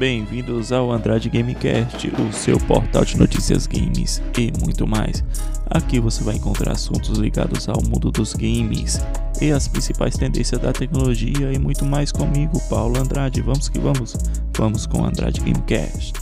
Bem-vindos ao Andrade Gamecast, o seu portal de notícias games e muito mais. Aqui você vai encontrar assuntos ligados ao mundo dos games e as principais tendências da tecnologia e muito mais comigo, Paulo Andrade. Vamos que vamos, vamos com o Andrade Gamecast.